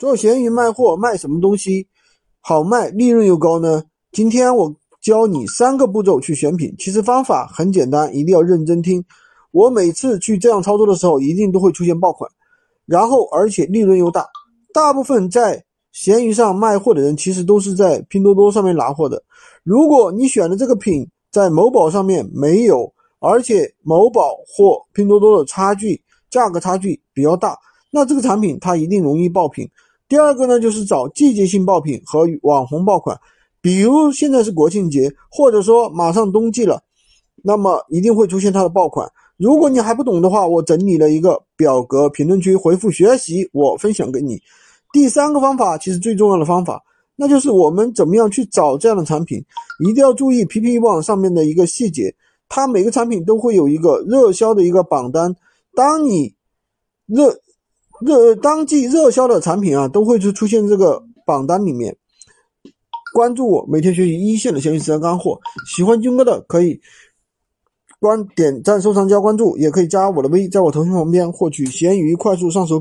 做闲鱼卖货卖什么东西好卖，利润又高呢？今天我教你三个步骤去选品，其实方法很简单，一定要认真听。我每次去这样操作的时候，一定都会出现爆款，然后而且利润又大。大部分在闲鱼上卖货的人，其实都是在拼多多上面拿货的。如果你选的这个品在某宝上面没有，而且某宝或拼多多的差距价格差距比较大，那这个产品它一定容易爆品。第二个呢，就是找季节性爆品和网红爆款，比如现在是国庆节，或者说马上冬季了，那么一定会出现它的爆款。如果你还不懂的话，我整理了一个表格，评论区回复学习，我分享给你。第三个方法，其实最重要的方法，那就是我们怎么样去找这样的产品，一定要注意 PP 网上面的一个细节，它每个产品都会有一个热销的一个榜单，当你热。热当季热销的产品啊，都会出出现这个榜单里面。关注我，每天学习一线的闲鱼实战干货。喜欢军哥的可以关点赞、收藏、加关注，也可以加我的微，在我头像旁边获取闲鱼快速上手。